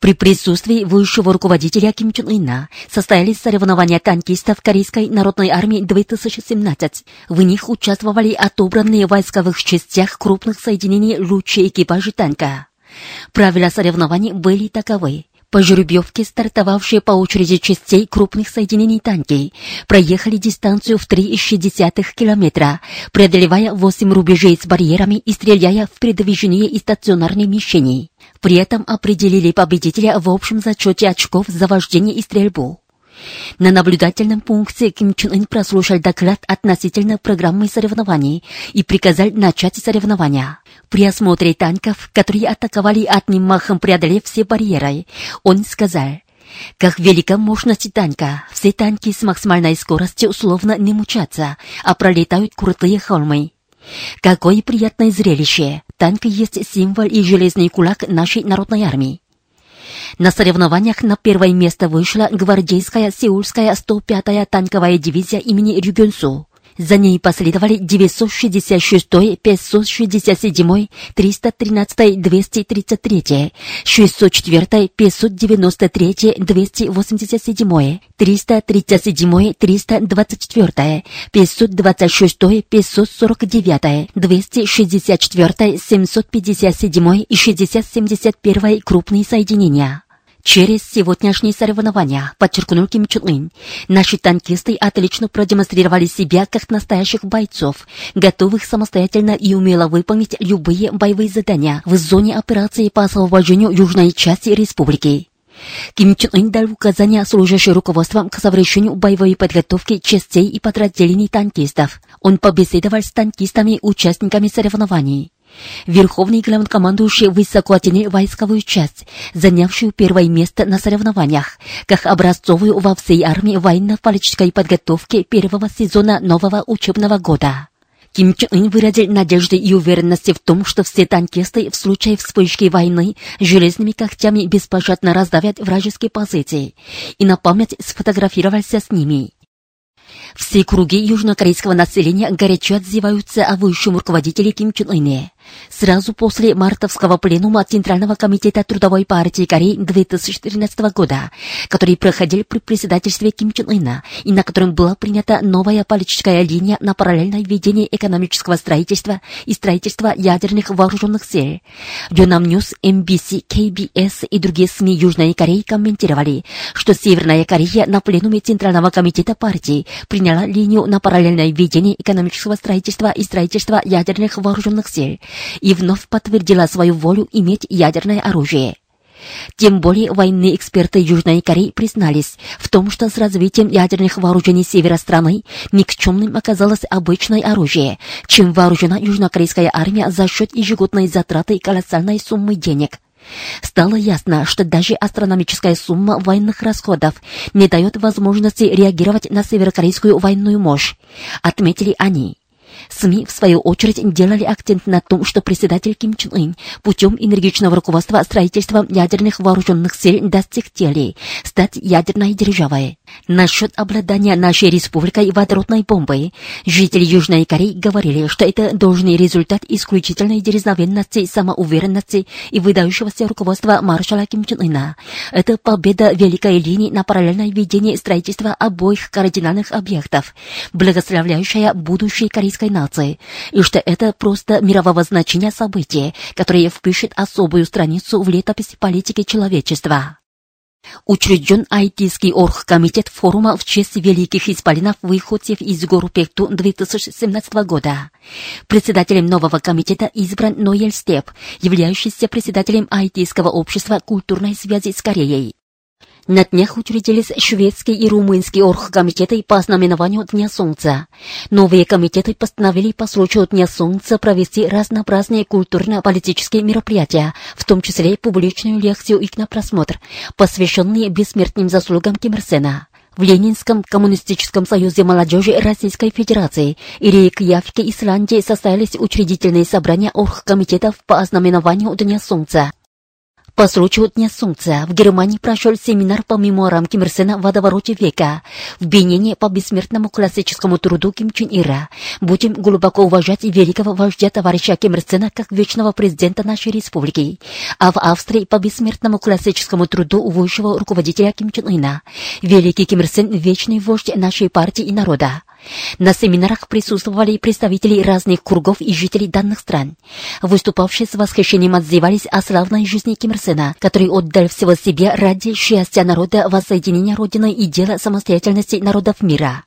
При присутствии высшего руководителя Ким Чен Ына состоялись соревнования танкистов Корейской народной армии 2017. В них участвовали отобранные в войсковых частях крупных соединений лучшие экипажи танка. Правила соревнований были таковы. По жеребьевке, стартовавшие по очереди частей крупных соединений танки, проехали дистанцию в 3,6 километра, преодолевая 8 рубежей с барьерами и стреляя в передвижение и стационарные мишени. При этом определили победителя в общем зачете очков за вождение и стрельбу. На наблюдательном пункте Ким Чен Ын прослушал доклад относительно программы соревнований и приказал начать соревнования. При осмотре танков, которые атаковали одним махом преодолев все барьеры, он сказал, как велика мощность танка, все танки с максимальной скоростью условно не мучатся, а пролетают крутые холмы. Какое приятное зрелище! Танк есть символ и железный кулак нашей народной армии. На соревнованиях на первое место вышла гвардейская сеульская 105-я танковая дивизия имени Рюгенсу. За ней последовали 966, 567, 313, 233, 604, 593, 287, 337, 324, 526, 549, 264, 757 и 671 крупные соединения. Через сегодняшние соревнования, подчеркнул Ким Чун Ын, наши танкисты отлично продемонстрировали себя как настоящих бойцов, готовых самостоятельно и умело выполнить любые боевые задания в зоне операции по освобождению южной части республики. Ким Чун Ын дал указания служащим руководством к совершению боевой подготовки частей и подразделений танкистов. Он побеседовал с танкистами, участниками соревнований. Верховный главнокомандующий высоко оценил войсковую часть, занявшую первое место на соревнованиях, как образцовую во всей армии военно-политической подготовки первого сезона нового учебного года. Ким Чен Ын выразил надежды и уверенности в том, что все танкисты в случае вспышки войны железными когтями беспощадно раздавят вражеские позиции, и на память сфотографировался с ними. Все круги южнокорейского населения горячо отзываются о высшем руководителе Ким Чен Ыне. Сразу после мартовского пленума Центрального комитета Трудовой партии Кореи 2014 года, который проходил при председательстве Ким Чен Ына и на котором была принята новая политическая линия на параллельное ведение экономического строительства и строительства ядерных вооруженных сил. Йонхап Ньюс, MBC, KBS и другие СМИ Южной Кореи комментировали, что Северная Корея на пленуме Центрального комитета партии приняла линию на параллельное ведение экономического строительства и строительства ядерных вооруженных сил и вновь подтвердила свою волю иметь ядерное оружие. Тем более военные эксперты Южной Кореи признались в том, что с развитием ядерных вооружений севера страны никчемным оказалось обычное оружие, чем вооружена южнокорейская армия за счет ежегодной затраты колоссальной суммы денег. Стало ясно, что даже астрономическая сумма военных расходов не дает возможности реагировать на северокорейскую военную мощь, отметили они. СМИ, в свою очередь, делали акцент на том, что председатель Ким Чен Ын путем энергичного руководства строительством ядерных вооруженных сил достиг цели стать ядерной державой. Насчет обладания нашей республикой водородной бомбой, жители Южной Кореи говорили, что это должный результат исключительной дерзновенности, самоуверенности и выдающегося руководства маршала Ким Чен Ына. Это победа великой линии на параллельное ведение строительства обоих кардинальных объектов, благословляющая будущее корейской нации, и что это просто мирового значения событие, которое впишет особую страницу в летопись политики человечества. Учрежден Айтийский оргкомитет форума в честь великих исполинов выходцев из гор Пекту 2017 года. Председателем нового комитета избран Ноэль Степ, являющийся председателем Айтийского общества культурной связи с Кореей. На днях учредились шведские и румынские оргкомитеты по знаменованию Дня Солнца. Новые комитеты постановили по случаю Дня Солнца провести разнообразные культурно-политические мероприятия, в том числе публичную лекцию и кинопросмотр, посвященные бессмертным заслугам Ким Ир Сена. в Ленинском коммунистическом союзе молодежи Российской Федерации и Рейкьявке Исландии состоялись учредительные собрания оргкомитетов по ознаменованию Дня Солнца. По случаю Дня Солнца в Германии прошел семинар по мемуарам Ким Ир Сена «Водовороте века» в Бенине по бессмертному классическому труду Ким Чен Ира. Будем глубоко уважать великого вождя товарища Ким Ир Сена как вечного президента нашей республики. А в Австрии по бессмертному классическому труду высшего руководителя Ким Чен Ына. Великий Ким Ир Сен – вечный вождь нашей партии и народа. На семинарах присутствовали представители разных кругов и жителей данных стран. Выступавшие с восхищением отзывались о славной жизни Ким Ир Сена, который отдал всего себе ради счастья народа, воссоединения Родины и дела самостоятельности народов мира.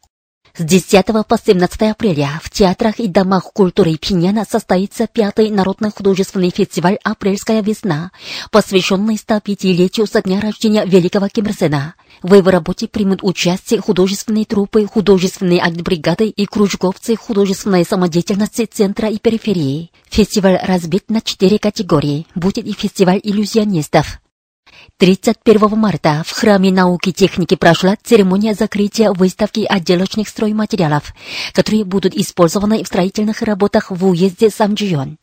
С 10 по 17 апреля в театрах и домах культуры Пиняна состоится пятый народный художественный фестиваль «Апрельская весна», посвященный 105-летию со дня рождения великого Ким Ир Сена. В его работе примут участие художественные трупы, художественные агитбригады и кружковцы художественной самодеятельности центра и периферии. Фестиваль разбит на четыре категории. Будет и фестиваль иллюзионистов. 31 марта в Храме науки и техники прошла церемония закрытия выставки отделочных стройматериалов, которые будут использованы в строительных работах в уезде Самджион.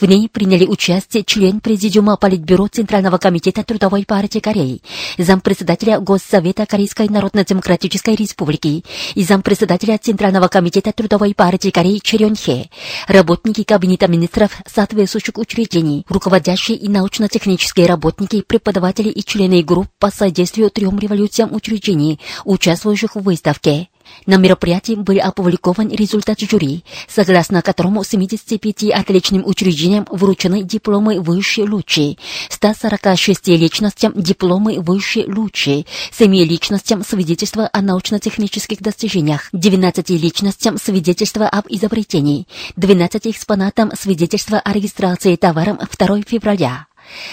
В ней приняли участие член Президиума Политбюро Центрального комитета Трудовой партии Кореи, зампредседателя Госсовета Корейской Народно-Демократической Республики и зампредседателя Центрального комитета Трудовой партии Кореи Черен Хе, работники Кабинета министров соответствующих учреждений, руководящие и научно-технические работники, преподаватели и члены групп по содействию трем революциям учреждений, участвующих в выставке. На мероприятии был опубликован результат жюри, согласно которому 75 отличным учреждениям вручены дипломы «Высшие лучи», 146 личностям дипломы «Высшие лучи», 7 личностям свидетельства о научно-технических достижениях, 19 личностям свидетельства об изобретении, 12 экспонатам свидетельства о регистрации товаром 2 февраля.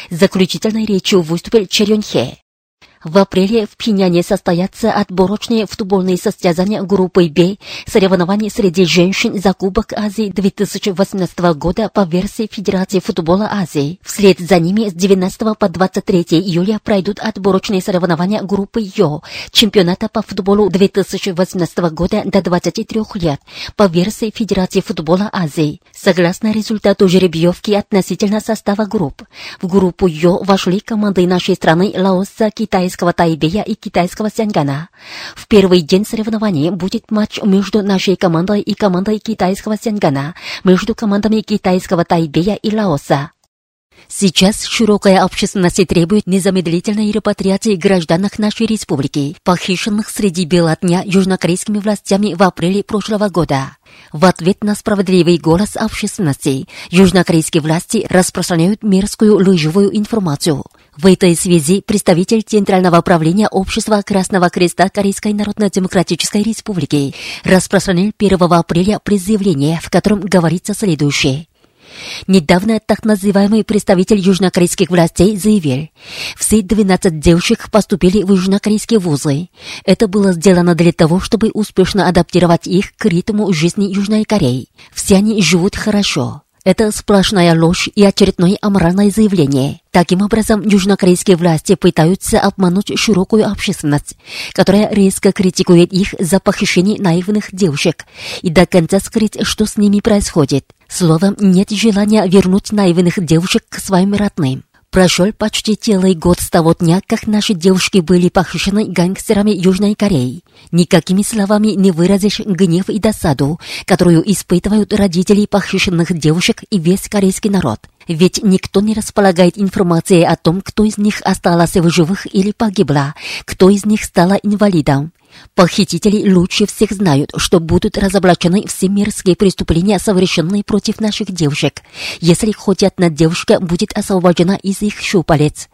Заключительной речью выступил Черенхе. В апреле в Пиняне состоятся отборочные футбольные состязания группы «Б» соревнований среди женщин за Кубок Азии 2018 года по версии Федерации футбола Азии. Вслед за ними с 19 по 23 июля пройдут отборочные соревнования группы «Йо» чемпионата по футболу 2018 года до 23 лет по версии Федерации футбола Азии. Согласно результату жеребьевки относительно состава групп, в группу «Йо» вошли команды нашей страны Лаоса, Китайского Тайбэя и китайского Сянгана. В первый день соревнований будет матч между нашей командой и командой китайского Сянгана, между командами китайского Тайбэя и Лаоса. Сейчас широкая общественность требует незамедлительной репатриации гражданах нашей республики, похищенных среди бела дня южнокорейскими властями в апреле прошлого года. В ответ на справедливый голос общественности, южнокорейские власти распространяют мерзкую лживую информацию. В этой связи представитель Центрального управления Общества Красного Креста Корейской Народно-Демократической Республики распространил 1 апреля призывление, в котором говорится следующее. Недавно так называемый представитель южнокорейских властей заявил, все 12 девушек поступили в южнокорейские вузы. Это было сделано для того, чтобы успешно адаптировать их к ритму жизни Южной Кореи. Все они живут хорошо. Это сплошная ложь и очередное аморальное заявление. Таким образом, южнокорейские власти пытаются обмануть широкую общественность, которая резко критикует их за похищение наивных девушек и до конца скрыть, что с ними происходит. Словом, нет желания вернуть наивных девушек к своим родным. Прошел почти целый год с того дня, как наши девушки были похищены гангстерами Южной Кореи. Никакими словами не выразишь гнев и досаду, которую испытывают родители похищенных девушек и весь корейский народ. Ведь никто не располагает информацией о том, кто из них остался в живых или погибла, кто из них стала инвалидом. Похитители лучше всех знают, что будут разоблачены все мерзкие преступления, совершенные против наших девушек, если хоть одна девушка будет освобождена из их щупалец.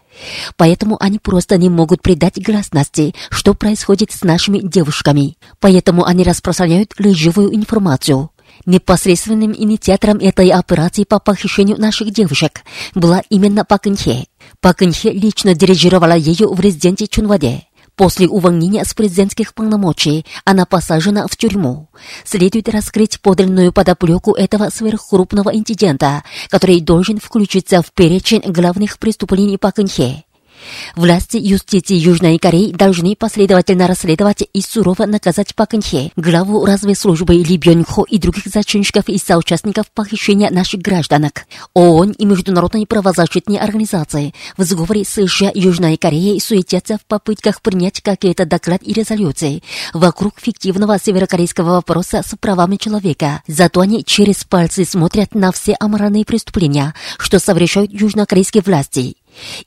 Поэтому они просто не могут придать гласности, что происходит с нашими девушками. Поэтому они распространяют лживую информацию. Непосредственным инициатором этой операции по похищению наших девушек была именно Пак Инхе. Пак Инхе лично дирижировала ее в резиденции Чунваде. После увольнения с президентских полномочий она посажена в тюрьму. Следует раскрыть подлинную подоплеку этого сверхкрупного инцидента, который должен включиться в перечень главных преступлений Пак Инхе. Власти юстиции Южной Кореи должны последовательно расследовать и сурово наказать Пак главу разведслужбы Ли Бён Хо и других зачинщиков и соучастников похищения наших гражданок. ООН и международные правозащитные организации в сговоре с США Южной Кореей суетятся в попытках принять какие-то доклад и резолюции вокруг фиктивного северокорейского вопроса с правами человека. Зато они через пальцы смотрят на все аморальные преступления, что совершают южнокорейские власти.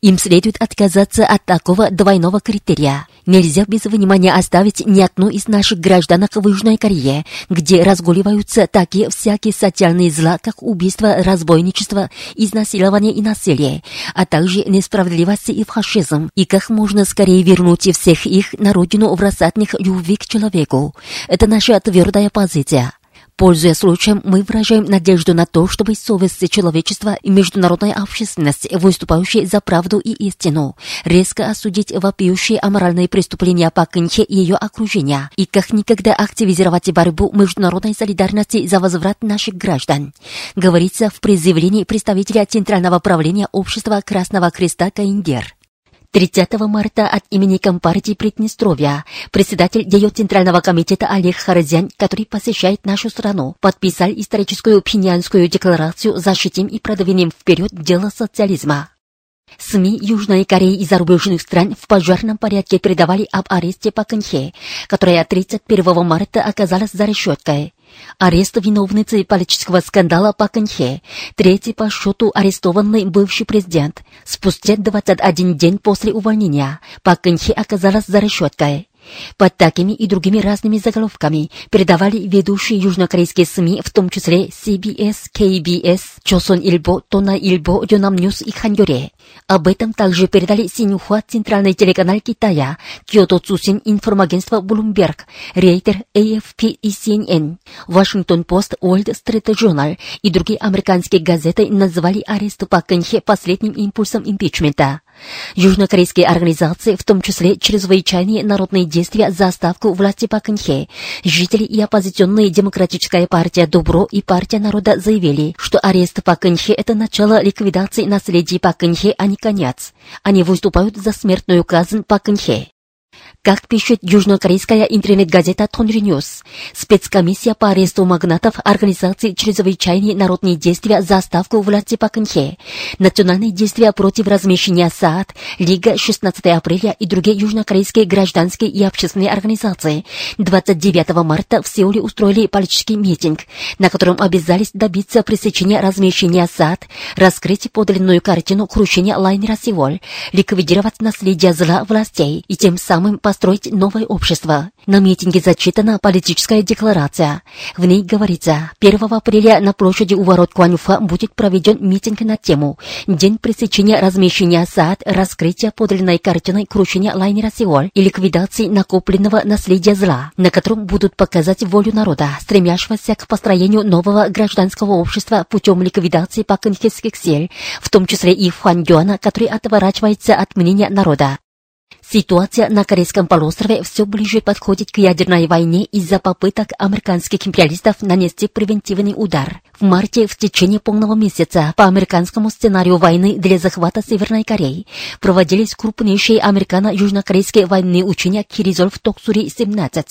Им следует отказаться от такого двойного критерия. Нельзя без внимания оставить ни одну из наших гражданок в Южной Корее, где разгуливаются такие всякие социальные зла, как убийство, разбойничество, изнасилование и насилие, а также несправедливость и фашизм, и как можно скорее вернуть всех их на родину в рассадных любви к человеку. Это наша твердая позиция. Пользуясь случаем, мы выражаем надежду на то, чтобы совесть человечества и международная общественность, выступающие за правду и истину, резко осудить вопиющие аморальные преступления по Кынче и ее окружения, и как никогда активизировать борьбу международной солидарности за возврат наших граждан. Говорится в призывлении представителя Центрального правления Общества Красного Креста Каиндер. 30 марта от имени Компартии Приднестровья председатель ее Центрального комитета Олег Харазян, который посещает нашу страну, подписал историческую пхеньянскую декларацию «Защитим и продвинем вперед дело социализма». СМИ Южной Кореи и зарубежных стран в пожарном порядке передавали об аресте Паканхе, которая 31 марта оказалась за решеткой. Арест виновницы политического скандала Пак Кэнхе, третий по счету арестованный бывший президент. Спустя 21 день после увольнения Пак Кэнхе оказалась за решеткой. Под такими и другими разными заголовками передавали ведущие южнокорейские СМИ, в том числе CBS, KBS, Chosun Ilbo, Tona Ilbo, Yonam News и Ханьоре. Об этом также передали Синьхуа, центральный телеканал Китая, Киото Цусин, информагентство Bloomberg, Рейтер, AFP и CNN. Вашингтон Пост, World Street Journal и другие американские газеты назвали арест Пак Кэнхе последним импульсом импичмента. Южнокорейские организации, в том числе чрезвычайные народные действия за ставку власти Пак Кын жители и оппозиционная демократическая партия Добро и партия народа заявили, что арест Пак Кын это начало ликвидации наследия Пак Кын а не конец. Они выступают за смертную казнь Пак Кын как пишет южнокорейская интернет-газета Тонри Ньюс, спецкомиссия по аресту магнатов Организации чрезвычайные народные действия за отставку власти Пак Кын Хе, национальные действия против размещения THAAD, Лига 16 апреля и другие южнокорейские гражданские и общественные организации. 29 марта в Сеуле устроили политический митинг, на котором обязались добиться пресечения размещения THAAD, раскрыть подлинную картину крушения лайнера Севол, ликвидировать наследие зла властей и тем самым по построить новое общество. На митинге зачитана политическая декларация. В ней говорится, 1 апреля на площади у ворот Куанюфа будет проведен митинг на тему «День пресечения размещения САД, раскрытия подлинной картины крушения лайнера Сеул и ликвидации накопленного наследия зла», на котором будут показать волю народа, стремящегося к построению нового гражданского общества путем ликвидации паканхетских сил, в том числе и Фуандюана, который отворачивается от мнения народа. Ситуация на Корейском полуострове все ближе подходит к ядерной войне из-за попыток американских империалистов нанести превентивный удар. В марте в течение полного месяца по американскому сценарию войны для захвата Северной Кореи проводились крупнейшие американо-южнокорейские военные учения Киризол в Токсуре-17,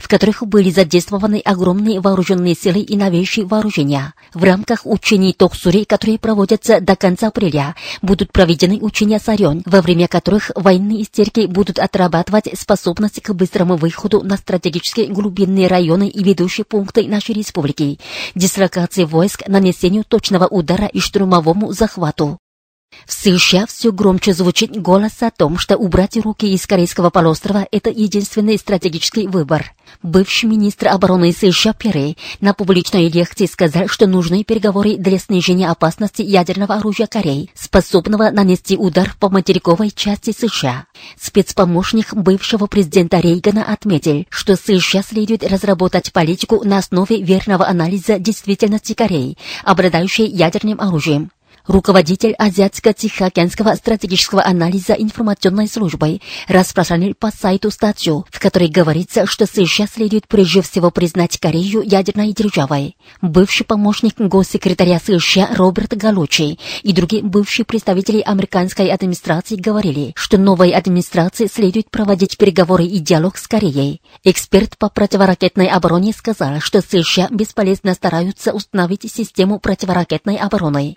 в которых были задействованы огромные вооруженные силы и новейшие вооружения. В рамках учений Токсури, которые проводятся до конца апреля, будут проведены учения Сарен, во время которых военные истерики будут отрабатывать способность к быстрому выходу на стратегические глубинные районы и ведущие пункты нашей республики, дислокации войск, нанесению точного удара и штурмовому захвату. В США все громче звучит голос о том, что убрать руки из Корейского полуострова – это единственный стратегический выбор. Бывший министр обороны США Перри на публичной лекции сказал, что нужны переговоры для снижения опасности ядерного оружия Кореи, способного нанести удар по материковой части США. Спецпомощник бывшего президента Рейгана отметил, что США следует разработать политику на основе верного анализа действительности Кореи, обладающей ядерным оружием. Руководитель Азиатско-Тихоокеанского стратегического анализа информационной службы, распространил по сайту статью, в которой говорится, что США следует прежде всего признать Корею ядерной державой. Бывший помощник госсекретаря США Роберт Галучи и другие бывшие представители американской администрации говорили, что новой администрации следует проводить переговоры и диалог с Кореей. Эксперт по противоракетной обороне сказал, что США бесполезно стараются установить систему противоракетной обороны.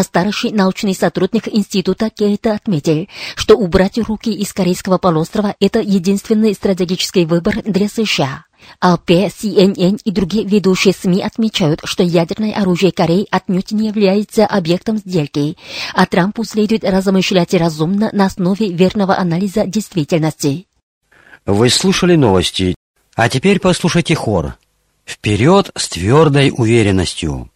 А старший научный сотрудник института Кейта отметил, что убрать руки из Корейского полуострова – это единственный стратегический выбор для США. АП, CNN и другие ведущие СМИ отмечают, что ядерное оружие Кореи отнюдь не является объектом сделки, а Трампу следует размышлять разумно на основе верного анализа действительности. Вы слушали новости, а теперь послушайте хор. Вперед с твердой уверенностью.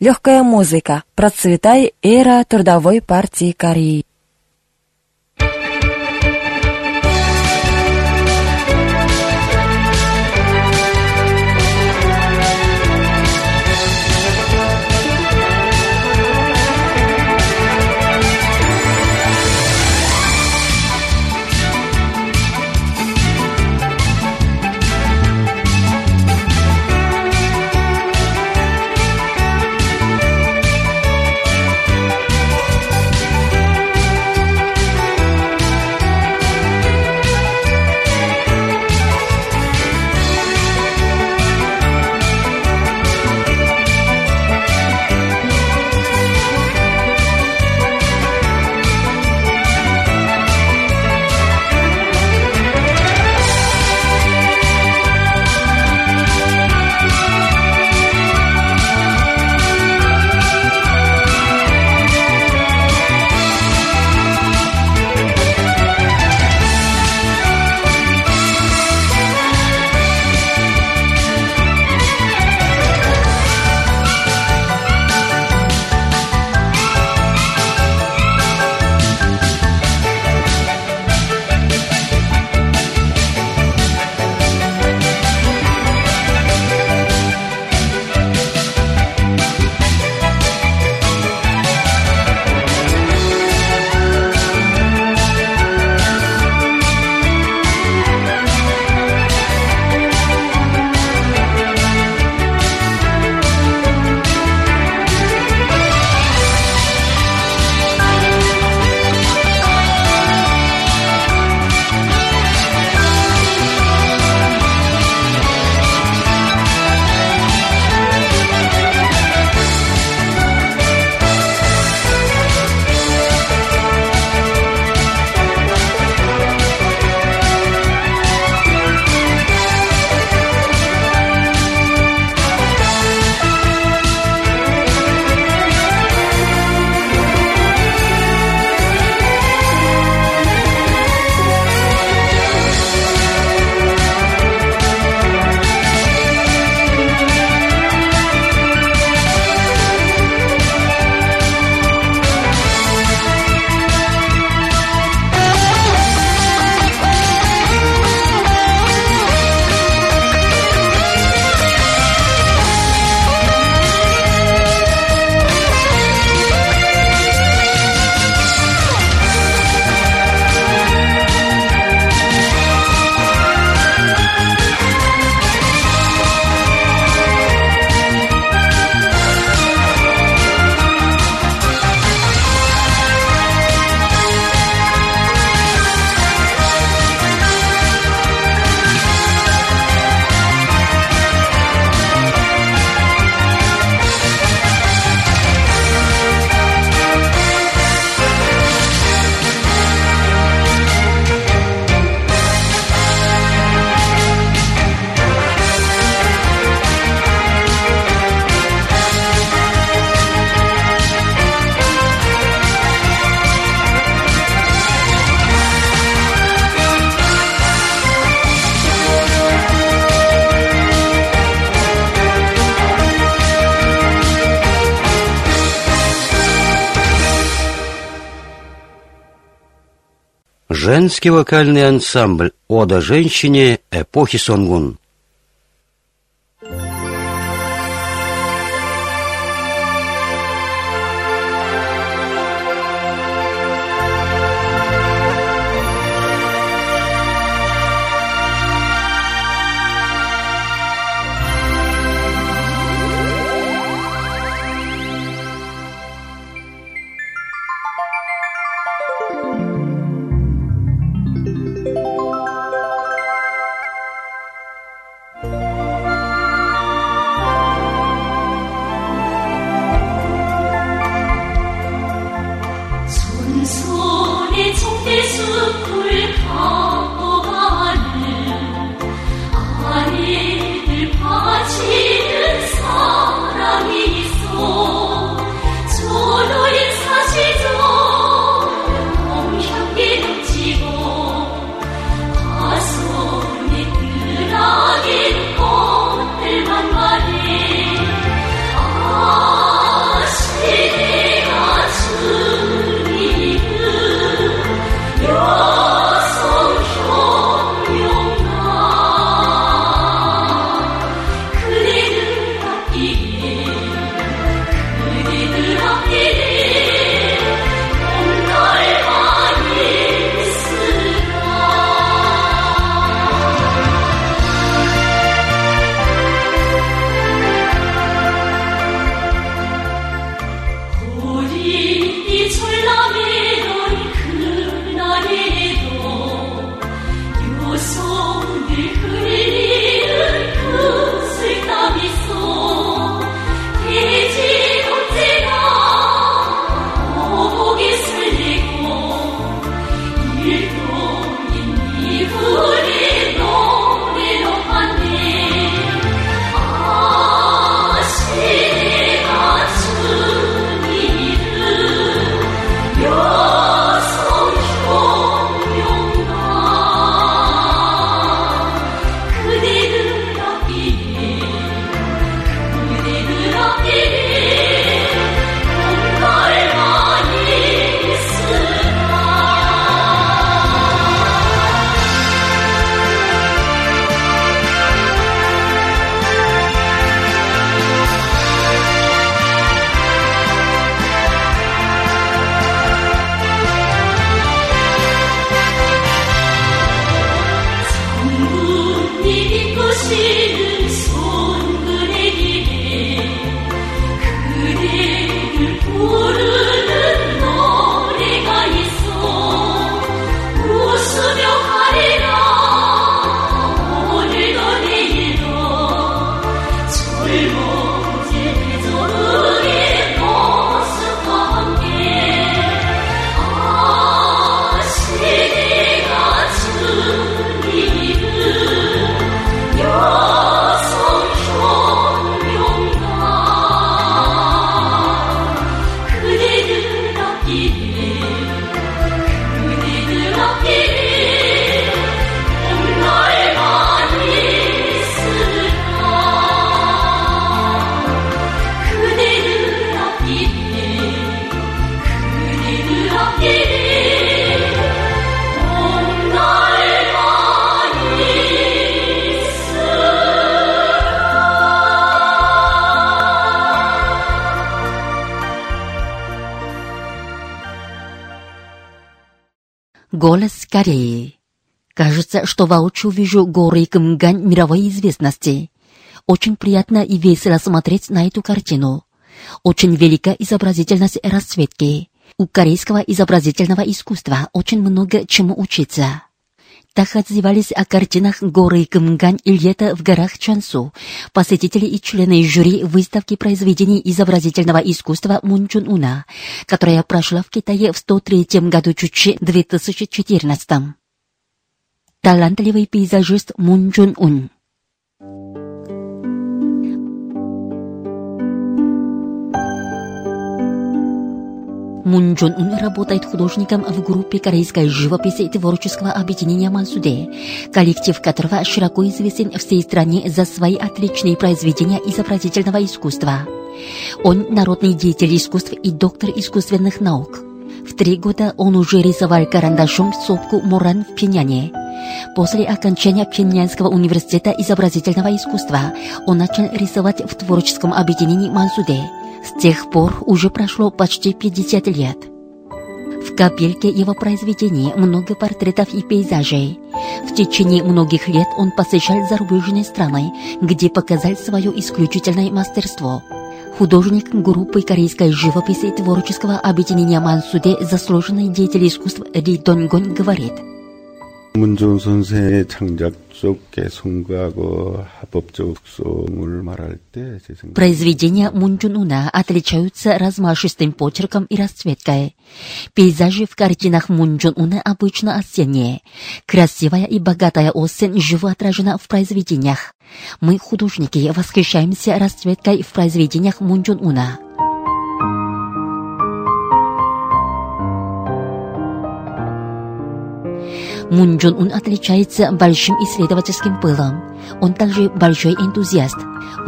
Легкая музыка. Процветай эра трудовой партии Кореи. Женский вокальный ансамбль «Ода женщине» эпохи Сонгун. Кореи. Кажется, что воочию вижу горы Кымгань мировой известности. Очень приятно и весело смотреть на эту картину. Очень велика изобразительность расцветки. У корейского изобразительного искусства очень много чему учиться. Так отзывались о картинах горы Кымгань и лето в горах Чансу, посетители и члены жюри выставки произведений изобразительного искусства Мун Чун Уна, которая прошла в Китае в 103 году Чучи 2014. Талантливый пейзажист Мун Чун Ун. Мун Джон Ун работает художником в группе корейской живописи творческого объединения Мансуде, коллектив которого широко известен всей стране за свои отличные произведения изобразительного искусства. Он народный деятель искусств и доктор искусственных наук. В три года он уже рисовал карандашом сопку Муран в Пиняне. После окончания Пинянского университета изобразительного искусства он начал рисовать в творческом объединении Мансуде. С тех пор уже прошло почти 50 лет. В капельке его произведений много портретов и пейзажей. В течение многих лет он посещал зарубежные страны, где показал свое исключительное мастерство. Художник группы корейской живописи и творческого объединения Мансуде заслуженный деятель искусств Ри Донгон говорит – 문종훈 선생의 창작 속에 송구하고 합법적 특성을 말할 때제 생각 Произведения Мунджунуна отличаются размашистым почерком и расцветкой. Пейзажи в картинах Мунджунуна обычно осенние. Красивая и богатая осень живо отражена в произведениях. Мы, художники, восхищаемся расцветкой в произведениях Мунджунуна. Мун Джун Ун отличается большим исследовательским пылом. Он также большой энтузиаст.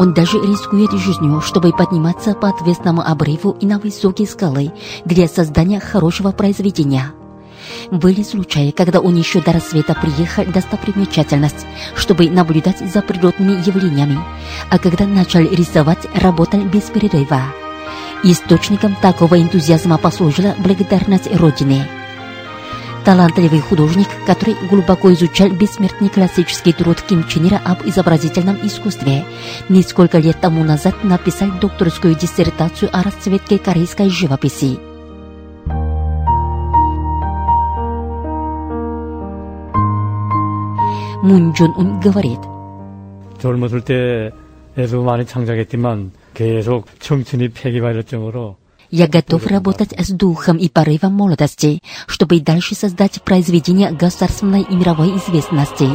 Он даже рискует жизнью, чтобы подниматься по отвесному обрыву и на высокие скалы для создания хорошего произведения. Были случаи, когда он еще до рассвета приехал достопримечательность, чтобы наблюдать за природными явлениями, а когда начал рисовать, работал без перерыва. Источником такого энтузиазма послужила благодарность Родине – талантливый художник, который глубоко изучал бессмертный классический труд Ким Чен Ира об изобразительном искусстве. Несколько лет тому назад написал докторскую диссертацию о расцветке корейской живописи. Мун Джун Ун говорит, 젊었을 때에도 많이 창작했지만 계속 청춘이 폐기받을 정도로 я готов работать с духом и порывом молодости, чтобы дальше создать произведения государственной и мировой известности.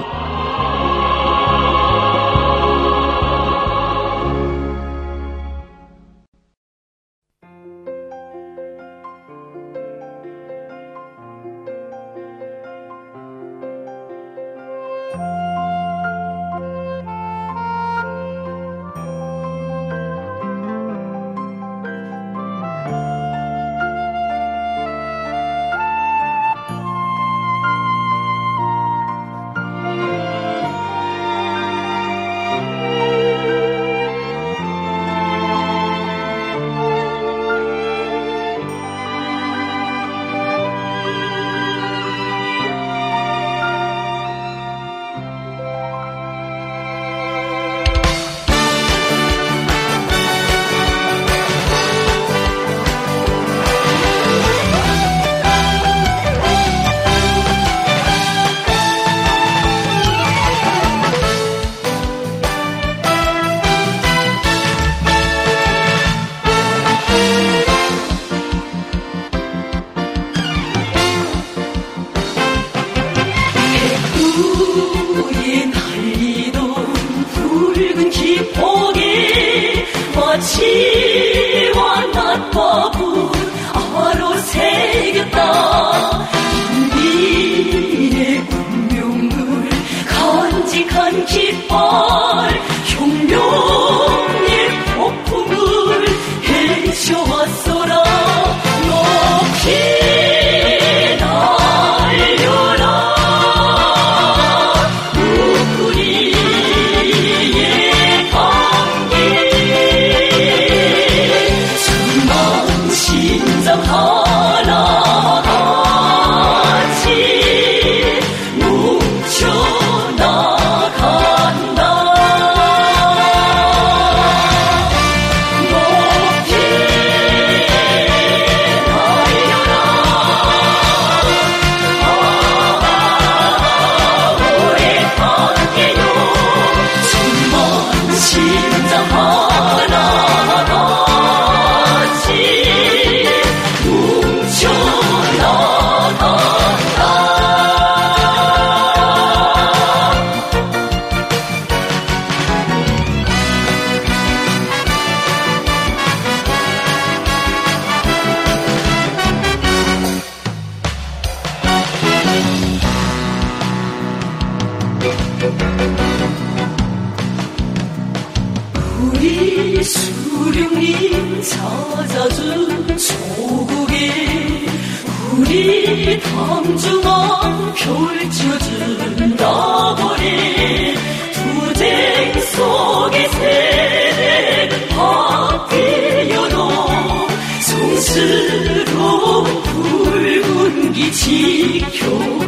一起。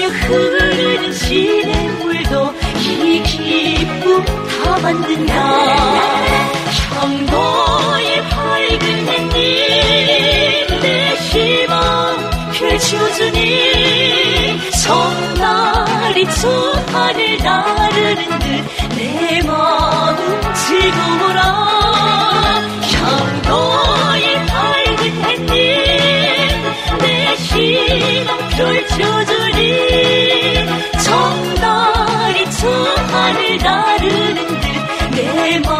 흘리며 흐르는 시냇물도 이 기쁨 다 만든다. 형도의 밝은 햇님, 내 희망 펼쳐주니 성날이 저 하늘 나르는 듯 내 마음 즐거워라. 향도의 밝은 햇님, 내 희망 펼쳐주니 şu hali darılındır. Ne mal